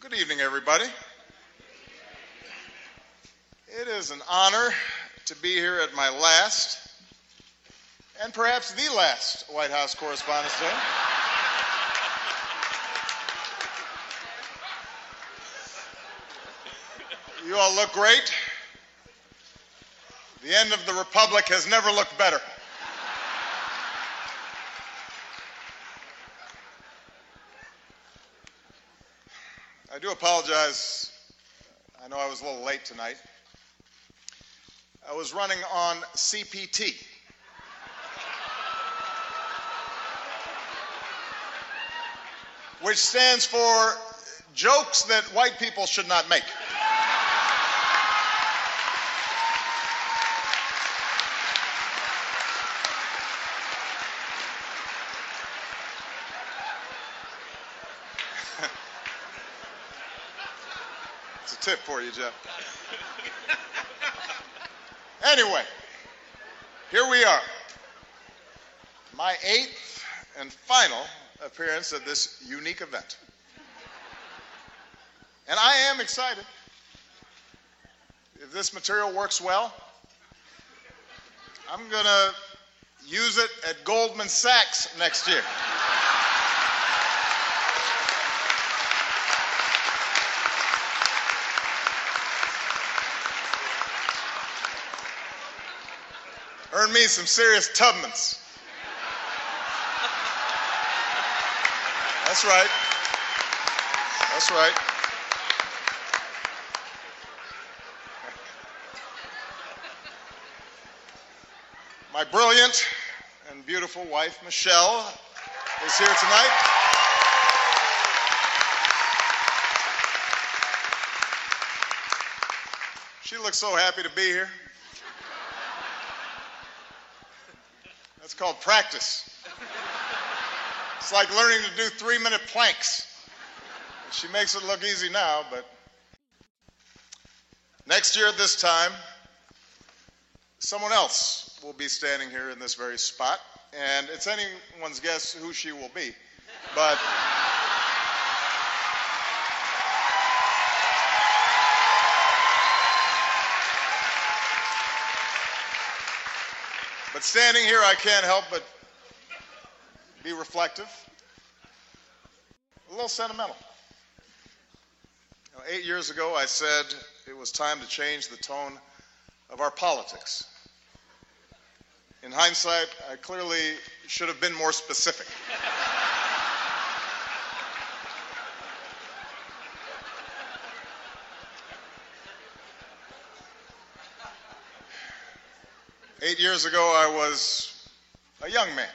Good evening, everybody. It is an honor to be here at my last, and perhaps the last, White House Correspondents' Day. You all look great. The end of the Republic has never looked better. I do apologize. I know I was a little late tonight. I was running on CPT. Which stands for jokes that white people should not make. It's a tip for you, Jeff. Anyway, here we are. My eighth and final appearance at this unique event. And I am excited. If this material works well, I'm going to use it at Goldman Sachs next year. Me some serious Tubmans. That's right. That's right. My brilliant and beautiful wife, Michelle, is here tonight. She looks so happy to be here. That's called practice. It's like learning to do three minute planks. She makes it look easy now, but next year at this time, someone else will be standing here in this very spot, and it's anyone's guess who she will be. But But standing here, I can't help but be reflective, a little sentimental. You know, eight years ago, I said it was time to change the tone of our politics. In hindsight, I clearly should have been more specific. Eight years ago, I was a young man,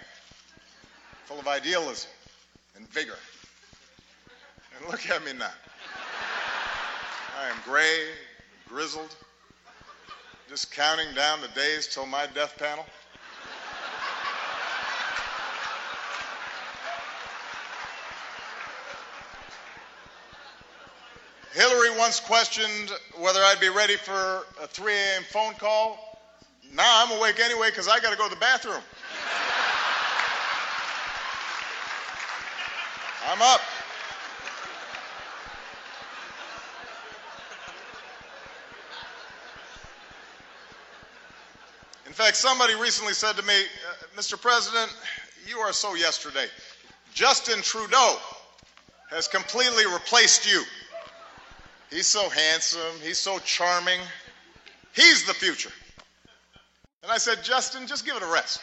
full of idealism and vigor. And look at me now. I am gray, grizzled, just counting down the days till my death panel. Hillary once questioned whether I'd be ready for a 3 a.m. phone call. Now I'm awake anyway because I got to go to the bathroom. I'm up. In fact, somebody recently said to me, uh, Mr. President, you are so yesterday. Justin Trudeau has completely replaced you. He's so handsome, he's so charming. He's the future. And I said, Justin, just give it a rest.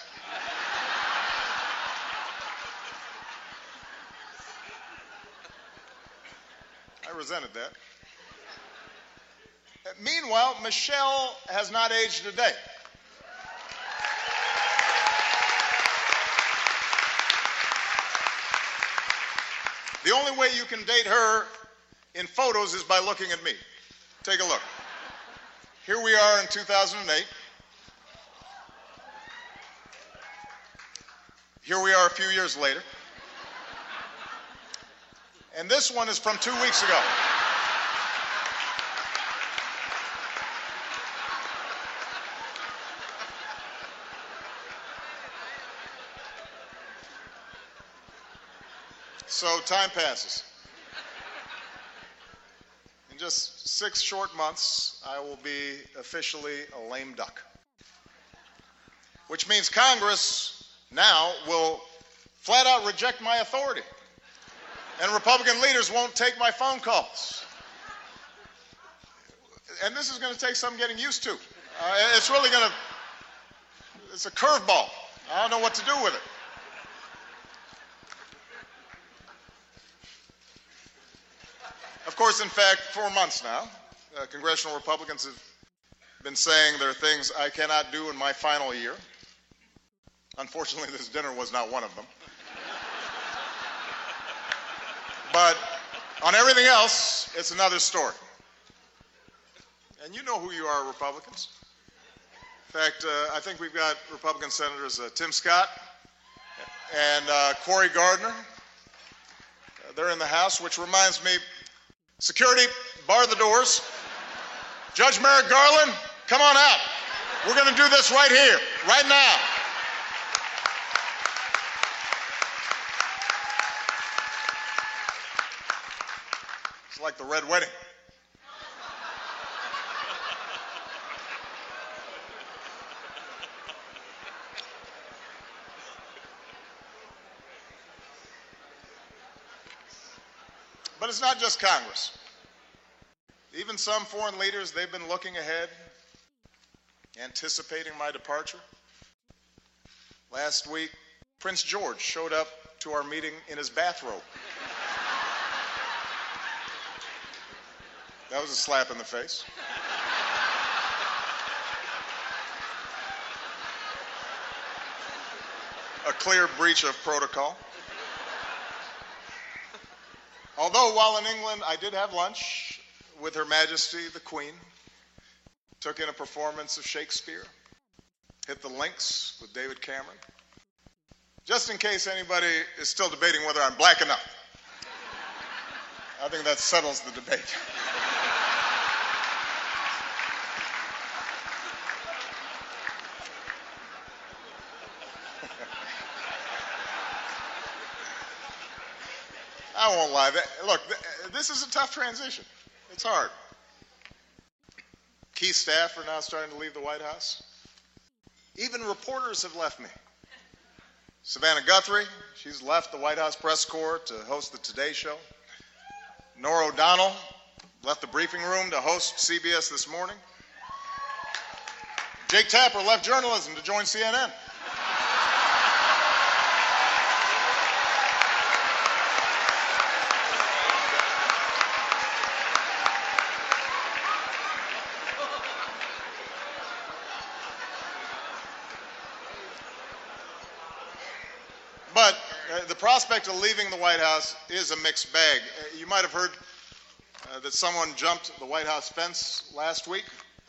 I resented that. Meanwhile, Michelle has not aged a day. The only way you can date her in photos is by looking at me. Take a look. Here we are in 2008. Here we are a few years later. And this one is from two weeks ago. So time passes. In just six short months, I will be officially a lame duck. Which means Congress now will flat out reject my authority. And Republican leaders won't take my phone calls. And this is going to take some getting used to. Uh, it's really going to, it's a curveball. I don't know what to do with it. Of course, in fact, for months now, uh, congressional Republicans have been saying there are things I cannot do in my final year. Unfortunately, this dinner was not one of them. but on everything else, it's another story. And you know who you are, Republicans. In fact, uh, I think we've got Republican Senators uh, Tim Scott and uh, Cory Gardner. Uh, they're in the House, which reminds me security, bar the doors. Judge Merrick Garland, come on out. We're going to do this right here, right now. It's like the Red Wedding. But it's not just Congress. Even some foreign leaders, they've been looking ahead, anticipating my departure. Last week, Prince George showed up to our meeting in his bathrobe. That was a slap in the face. A clear breach of protocol. Although, while in England, I did have lunch with Her Majesty the Queen, took in a performance of Shakespeare, hit the links with David Cameron. Just in case anybody is still debating whether I'm black enough, I think that settles the debate. I won't lie. Look, this is a tough transition. It's hard. Key staff are now starting to leave the White House. Even reporters have left me. Savannah Guthrie, she's left the White House press corps to host the Today Show. Norah O'Donnell left the briefing room to host CBS this morning. Jake Tapper left journalism to join CNN. But uh, the prospect of leaving the White House is a mixed bag. Uh, you might have heard uh, that someone jumped the White House fence last week,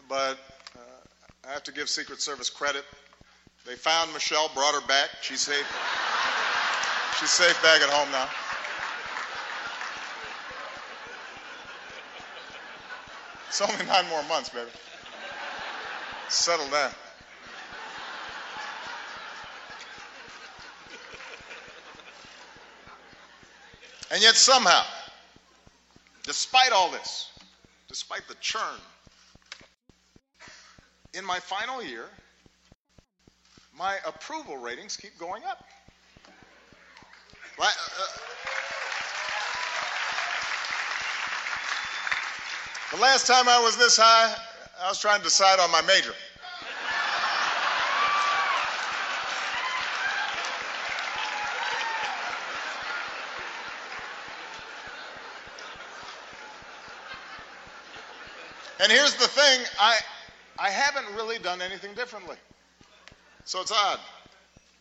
but uh, I have to give Secret Service credit. They found Michelle, brought her back. She's safe. She's safe back at home now. It's only nine more months, baby. Settle down. And yet, somehow, despite all this, despite the churn, in my final year, my approval ratings keep going up. Uh, the last time I was this high, I was trying to decide on my major. And here's the thing I, I haven't really done anything differently. So it's odd.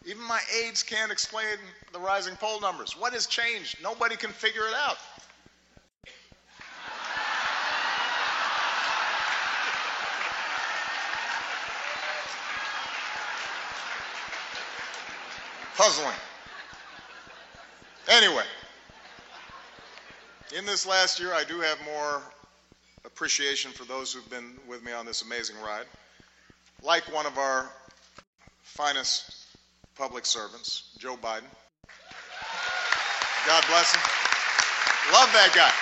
Even my aides can't explain the rising poll numbers. What has changed? Nobody can figure it out. Puzzling. Anyway, in this last year, I do have more appreciation for those who've been with me on this amazing ride. Like one of our finest public servants, Joe Biden. God bless him. Love that guy.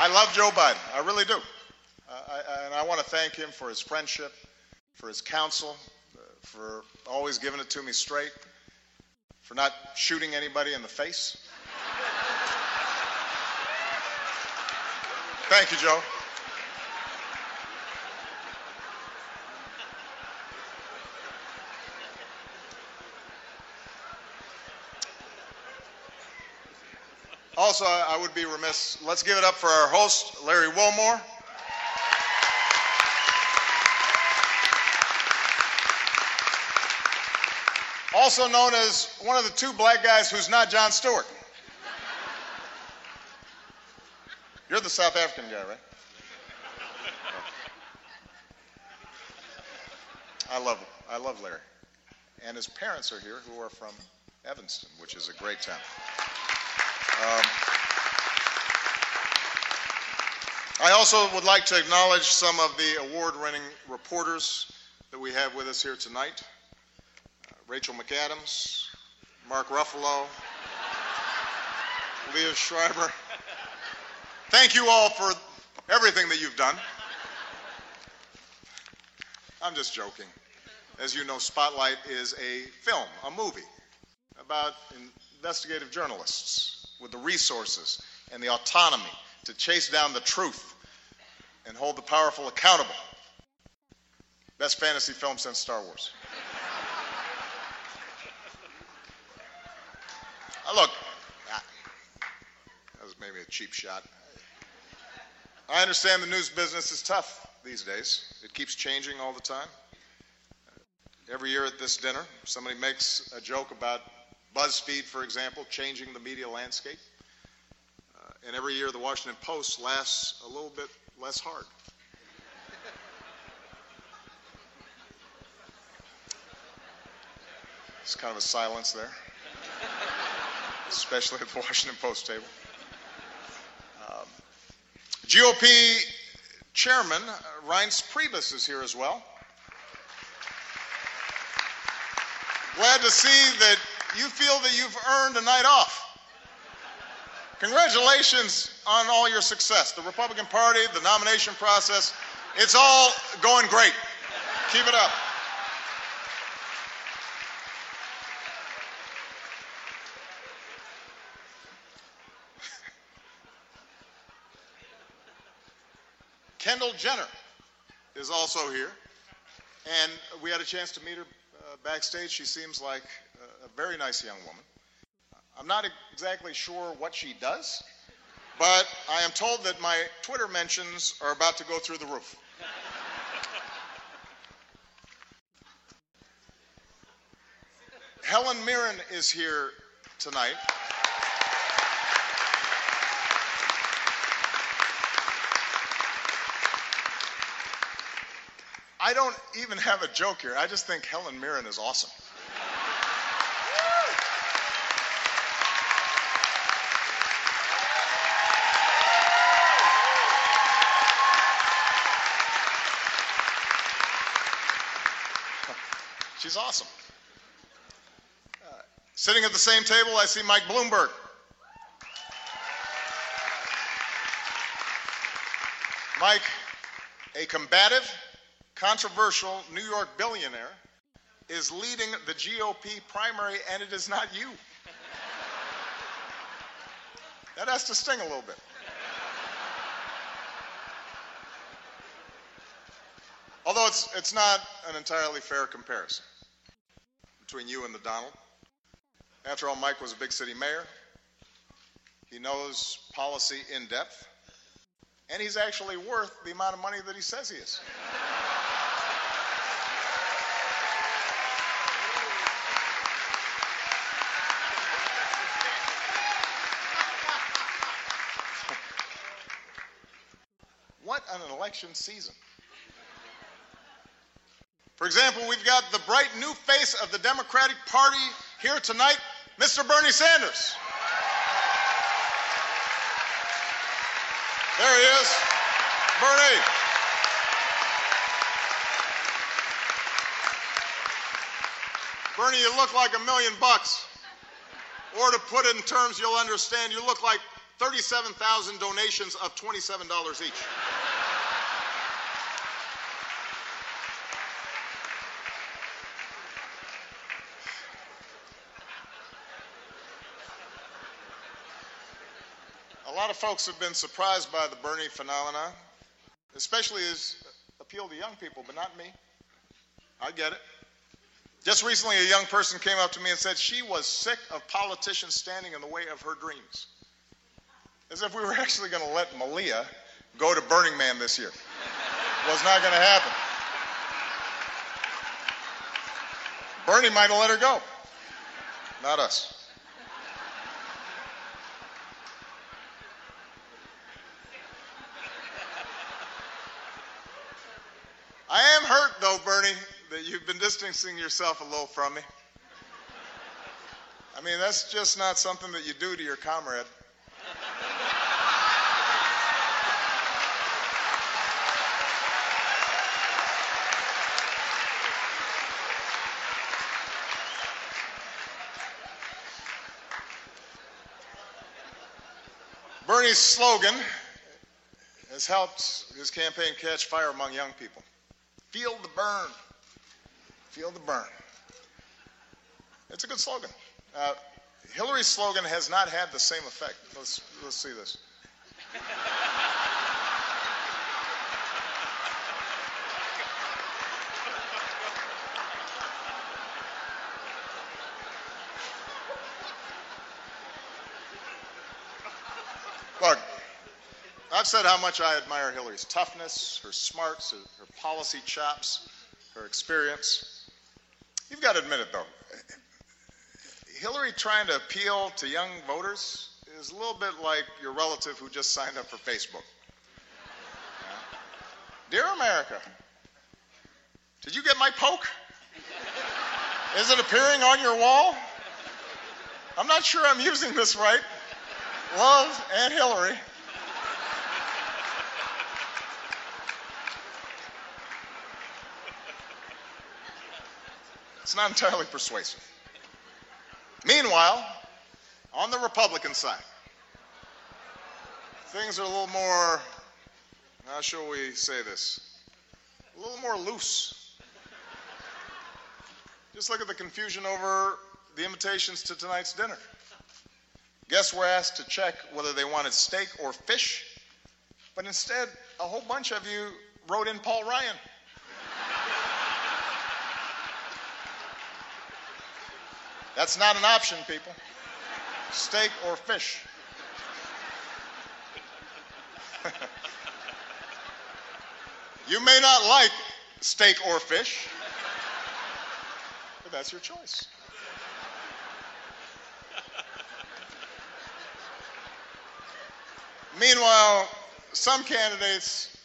I love Joe Biden. I really do. Uh, I, and I want to thank him for his friendship, for his counsel, uh, for always giving it to me straight, for not shooting anybody in the face. Thank you, Joe. Also, I would be remiss. Let's give it up for our host, Larry Wilmore. Also known as one of the two black guys who's not Jon Stewart. You're the South African guy, right? I love I love Larry. And his parents are here who are from Evanston, which is a great town. Um, I also would like to acknowledge some of the award-winning reporters that we have with us here tonight. Uh, Rachel McAdams, Mark Ruffalo, Liev Schreiber. Thank you all for everything that you've done. I'm just joking. As you know, Spotlight is a film, a movie about investigative journalists with the resources and the autonomy to chase down the truth and hold the powerful accountable. Best fantasy film since Star Wars. look, that was maybe a cheap shot. I understand the news business is tough these days. It keeps changing all the time. Every year at this dinner, somebody makes a joke about BuzzFeed, for example, changing the media landscape. Uh, and every year the Washington Post lasts a little bit less hard. It's kind of a silence there, especially at the Washington Post table. GOP Chairman uh, Reince Priebus is here as well. Glad to see that you feel that you've earned a night off. Congratulations on all your success. The Republican Party, the nomination process, it's all going great. Keep it up. Jenner is also here, and we had a chance to meet her uh, backstage. She seems like a very nice young woman. I'm not exactly sure what she does, but I am told that my Twitter mentions are about to go through the roof. Helen Mirren is here tonight. I don't even have a joke here. I just think Helen Mirren is awesome. She's awesome. Uh, sitting at the same table, I see Mike Bloomberg. Mike, a combative, controversial New York billionaire, is leading the GOP primary, and it is not you. That has to sting a little bit. Although it's, it's not an entirely fair comparison between you and the Donald. After all, Mike was a big city mayor. He knows policy in depth. And he's actually worth the amount of money that he says he is. what an election season. For example, we've got the bright new face of the Democratic Party here tonight, Mr. Bernie Sanders. There he is. Bernie. Bernie, you look like a million bucks. Or to put it in terms you'll understand, you look like 37,000 donations of $27 each. A lot of folks have been surprised by the Bernie phenomena, especially his appeal to young people, but not me. I get it. Just recently, a young person came up to me and said she was sick of politicians standing in the way of her dreams. As if we were actually going to let Malia go to Burning Man this year. was not going to happen. Bernie might have let her go, not us. I am hurt, though, Bernie, that you've been distancing yourself a little from me. I mean, that's just not something that you do to your comrade. Bernie's slogan has helped his campaign catch fire among young people. Feel the Bern. Feel the Bern. It's a good slogan. Uh, Hillary's slogan has not had the same effect. Let's, let's see this. Look, I've said how much I admire Hillary's toughness, her smarts, her, her policy chops, her experience. You've got to admit it, though. Hillary trying to appeal to young voters is a little bit like your relative who just signed up for Facebook. Dear America, did you get my poke? Is it appearing on your wall? I'm not sure I'm using this right. Love, Aunt Hillary. It's not entirely persuasive. Meanwhile, on the Republican side, things are a little more, how shall we say this? A little more loose. Just look at the confusion over the invitations to tonight's dinner. Guests were asked to check whether they wanted steak or fish, but instead, a whole bunch of you wrote in Paul Ryan. That's not an option, people. Steak or fish. you may not like steak or fish, but that's your choice. Meanwhile, some candidates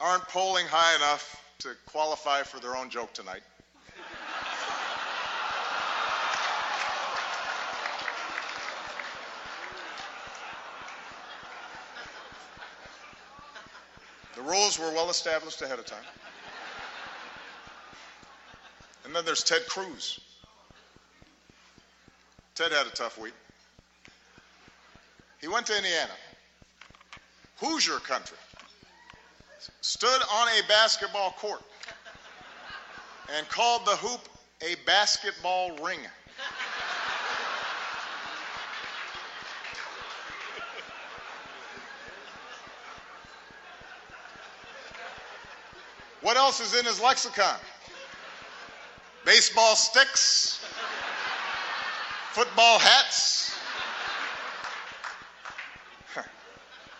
aren't polling high enough to qualify for their own joke tonight. Rules were well established ahead of time. And then there's Ted Cruz. Ted had a tough week. He went to Indiana. Hoosier country. Stood on a basketball court and called the hoop a basketball ring. What else is in his lexicon? Baseball sticks, football hats.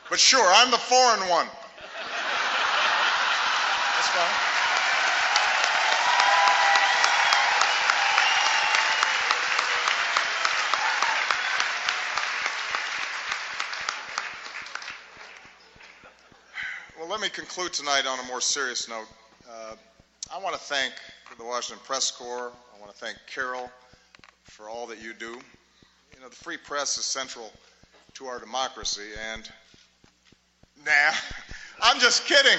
But sure, I'm the foreign one. That's fine. Well, let me conclude tonight on a more serious note. I want to thank the Washington Press Corps. I want to thank Carol for all that you do. You know, the free press is central to our democracy, and nah, I'm just kidding.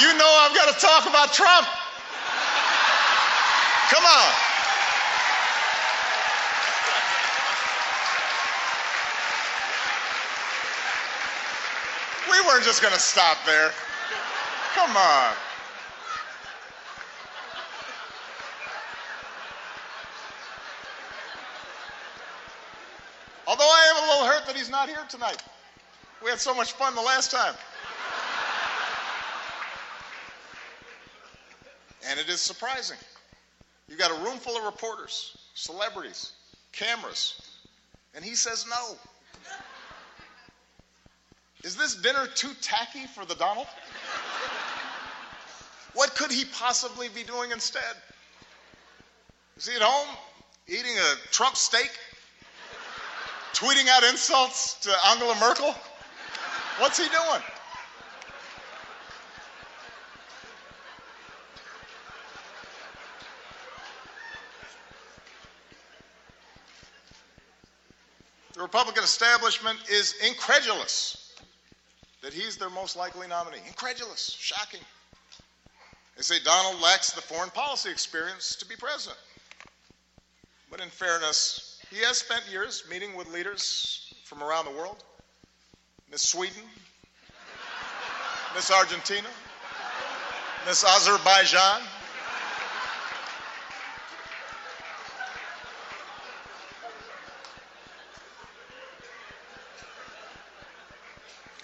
You know I've got to talk about Trump. Come on. we weren't just going to stop there. Come on. Although I am a little hurt that he's not here tonight. We had so much fun the last time. And it is surprising. You've got a room full of reporters, celebrities, cameras, and he says no. Is this dinner too tacky for the Donald? What could he possibly be doing instead? Is he at home eating a Trump steak? Tweeting out insults to Angela Merkel? What's he doing? The Republican establishment is incredulous that he's their most likely nominee. Incredulous, shocking. They say Donald lacks the foreign policy experience to be president. But in fairness, he has spent years meeting with leaders from around the world Miss Sweden, Miss Argentina, Miss Azerbaijan.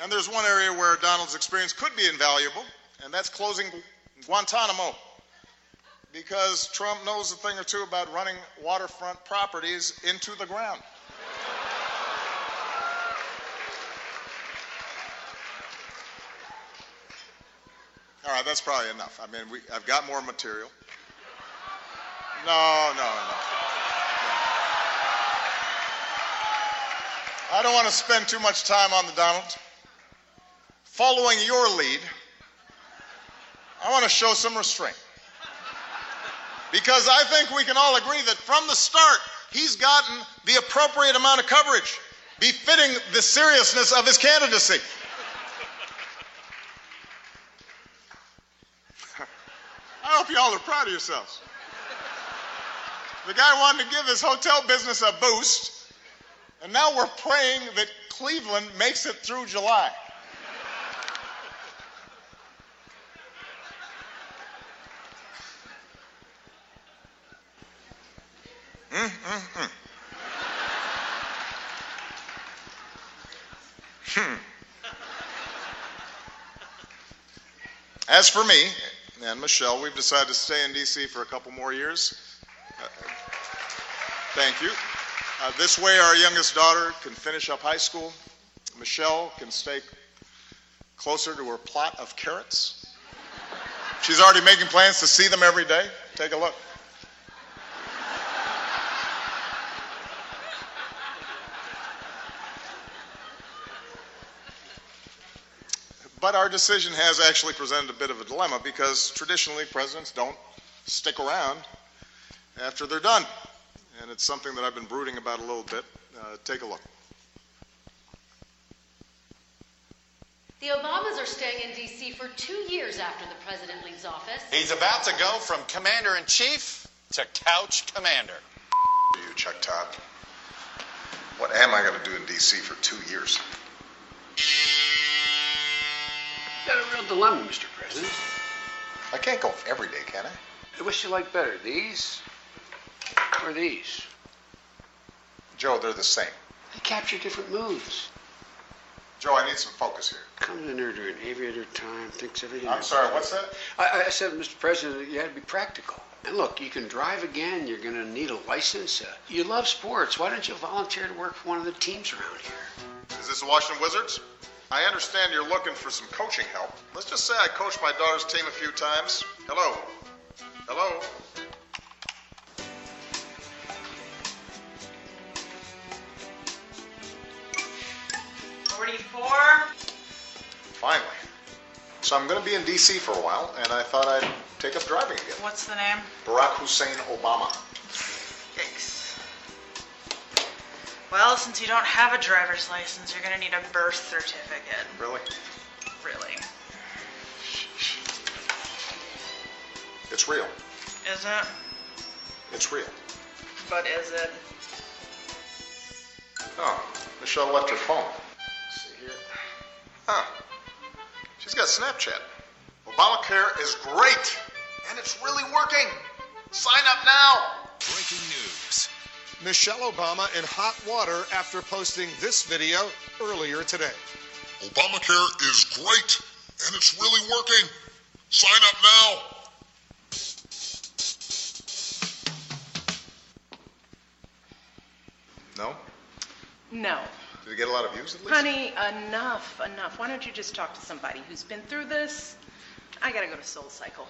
And there's one area where Donald's experience could be invaluable, and that's closing Guantanamo. Because Trump knows a thing or two about running waterfront properties into the ground. All right, that's probably enough. I mean, we, I've got more material. No, no, no. I don't want to spend too much time on the Donald. Following your lead, I want to show some restraint. Because I think we can all agree that from the start, he's gotten the appropriate amount of coverage, befitting the seriousness of his candidacy. I hope you all are proud of yourselves. The guy wanted to give his hotel business a boost, and now we're praying that Cleveland makes it through July. As for me and Michelle, we've decided to stay in D.C. for a couple more years. Uh, thank you. Uh, this way, our youngest daughter can finish up high school. Michelle can stay closer to her plot of carrots. She's already making plans to see them every day. Take a look. But our decision has actually presented a bit of a dilemma because traditionally presidents don't stick around after they're done. And it's something that I've been brooding about a little bit. Uh, take a look. The Obamas are staying in D.C. for two years after the president leaves office. He's about to go from commander in chief to couch commander. You, Chuck Todd. What am I going to do in D.C. for two years? Got a real dilemma, Mr. President. I can't go every day, can I? Which you like better, these or these? Joe, they're the same. They capture different moods. Joe, I need some focus here. Comes in there during aviator time, thinks everything. I'm sorry, what's that? I, I said, Mr. President, you had to be practical. And look, you can drive again. You're going to need a license. Uh, you love sports. Why don't you volunteer to work for one of the teams around here? Is this the Washington Wizards? I understand you're looking for some coaching help. Let's just say I coached my daughter's team a few times. Hello? Hello? Forty-four. Finally. So I'm going to be in D.C. for a while, and I thought I'd take up driving again. What's the name? Barack Hussein Obama. Well, since you don't have a driver's license, you're gonna need a birth certificate. Really? Really. It's real. Is it? It's real. But is it? Oh, Michelle left her phone. Let's see here. Huh. She's got Snapchat. Obamacare is great, and it's really working. Sign up now. Breaking news. Michelle Obama in hot water after posting this video earlier today. Obamacare is great, and it's really working. Sign up now. No? No. Did it get a lot of views at least? Honey, enough, enough. Why don't you just talk to somebody who's been through this? I gotta go to Soul Cycle.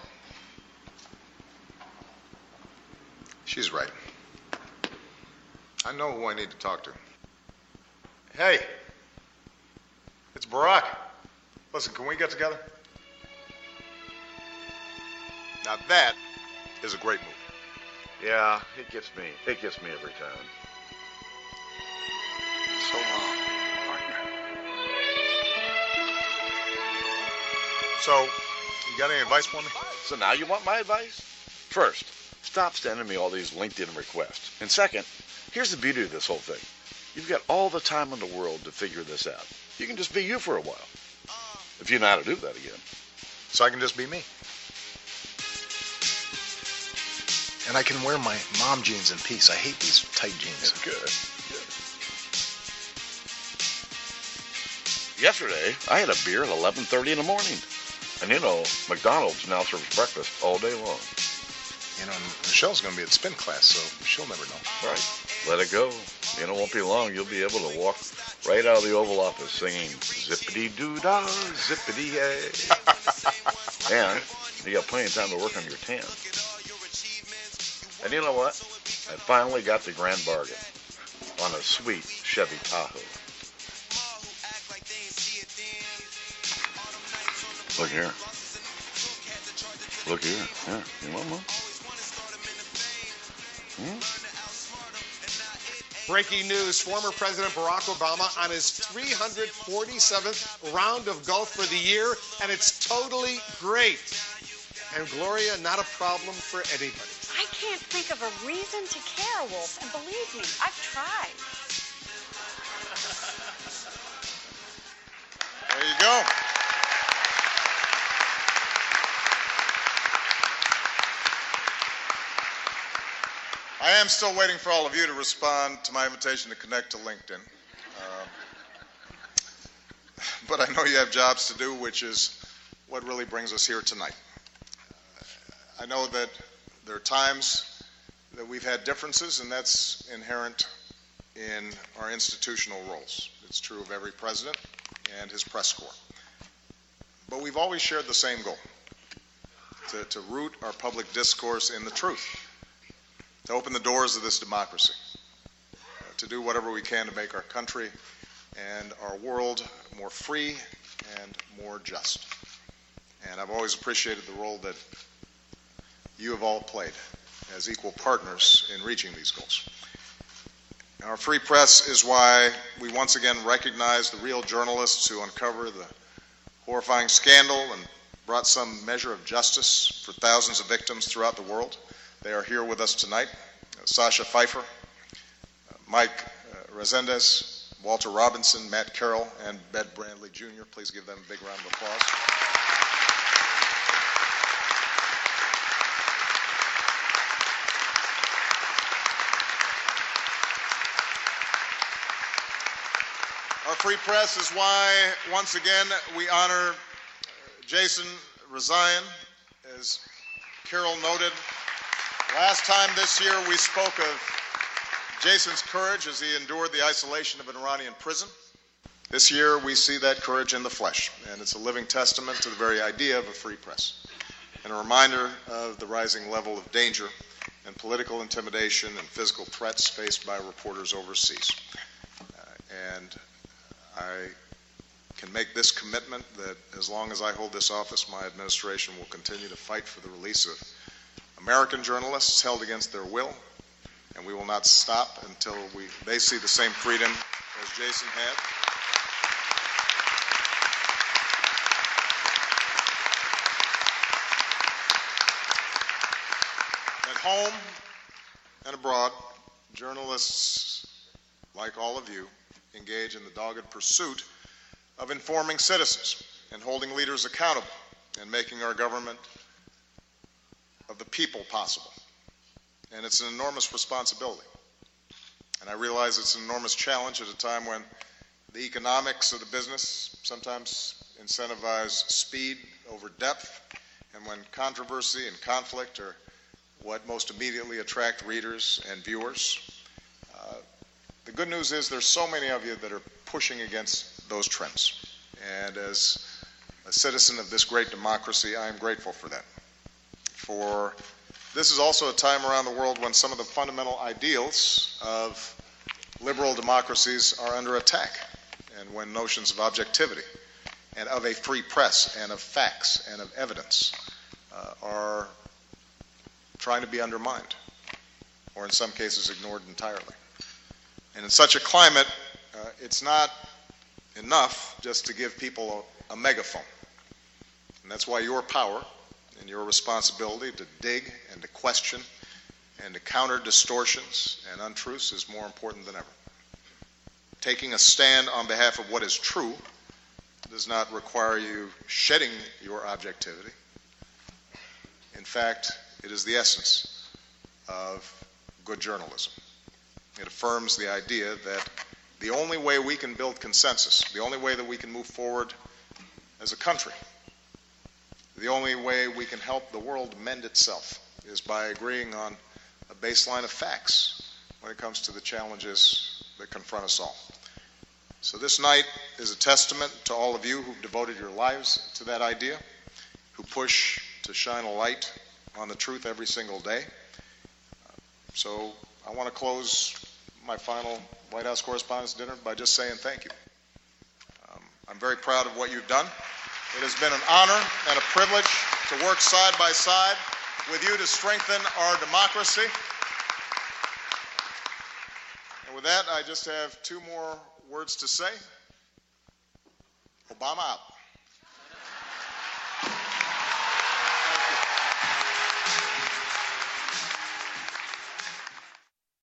She's right. I know who I need to talk to. Hey, it's Barack. Listen, can we get together? Now that is a great move. Yeah, it gets me. It gets me every time. So long, partner. So, you got any advice for me? So now you want my advice? First, stop sending me all these LinkedIn requests. And second, here's the beauty of this whole thing. You've got all the time in the world to figure this out. You can just be you for a while. If you know how to do that again. So I can just be me. And I can wear my mom jeans in peace. I hate these tight jeans. That's good. good. Yesterday, I had a beer at 11:30 in the morning. And you know, McDonald's now serves breakfast all day long. You know, Michelle's going to be at spin class, so she'll never know. Right. Let it go. You know, it won't be long. You'll be able to walk right out of the Oval Office singing zippity doo dah, zippity hey. and you got plenty of time to work on your tan. And you know what? I finally got the grand bargain on a sweet Chevy Tahoe. Look here. Look here. Yeah. You want one? Hmm? Breaking news former President Barack Obama on his 347th round of golf for the year, and it's totally great. And Gloria, not a problem for anybody. I can't think of a reason to care, Wolf, and believe me, I've tried. There you go. I am still waiting for all of you to respond to my invitation to connect to LinkedIn. Uh, but I know you have jobs to do, which is what really brings us here tonight. Uh, I know that there are times that we've had differences, and that's inherent in our institutional roles. It's true of every president and his press corps. But we've always shared the same goal to, to root our public discourse in the truth, to open the doors of this democracy, uh, to do whatever we can to make our country and our world more free and more just. And I've always appreciated the role that you have all played as equal partners in reaching these goals. Our free press is why we once again recognize the real journalists who uncover the horrifying scandal and brought some measure of justice for thousands of victims throughout the world. They are here with us tonight. Sasha Pfeiffer, Mike uh, Rezendes, Walter Robinson, Matt Carroll, and Ben Bradlee Jr. Please give them a big round of applause. Our free press is why, once again, we honor Jason Rezaian. As Carol noted, last time this year we spoke of Jason's courage as he endured the isolation of an Iranian prison. This year we see that courage in the flesh, and it's a living testament to the very idea of a free press, and a reminder of the rising level of danger and political intimidation and physical threats faced by reporters overseas. Uh, and I can make this commitment that as long as I hold this office, my administration will continue to fight for the release of American journalists held against their will, and we will not stop until we, they see the same freedom as Jason had. At home and abroad, journalists like all of you engage in the dogged pursuit of informing citizens and holding leaders accountable and making our government of the people possible. And it's an enormous responsibility. And I realize it's an enormous challenge at a time when the economics of the business sometimes incentivize speed over depth, and when controversy and conflict are what most immediately attract readers and viewers. Uh, the good news is there's so many of you that are pushing against those trends. And as a citizen of this great democracy, I am grateful for that. For this is also a time around the world when some of the fundamental ideals of liberal democracies are under attack, and when notions of objectivity and of a free press and of facts and of evidence uh, are trying to be undermined, or in some cases ignored entirely. And in such a climate, uh, it's not enough just to give people a, a megaphone. And that's why your power and your responsibility to dig and to question and to counter distortions and untruths is more important than ever. Taking a stand on behalf of what is true does not require you shedding your objectivity. In fact, it is the essence of good journalism. It affirms the idea that the only way we can build consensus, the only way that we can move forward as a country, the only way we can help the world mend itself is by agreeing on a baseline of facts when it comes to the challenges that confront us all. So this night is a testament to all of you who've devoted your lives to that idea, who push to shine a light on the truth every single day. So I want to close my final White House Correspondents' Dinner by just saying thank you. Um, I'm very proud of what you've done. It has been an honor and a privilege to work side by side with you to strengthen our democracy. And with that, I just have two more words to say. Obama out.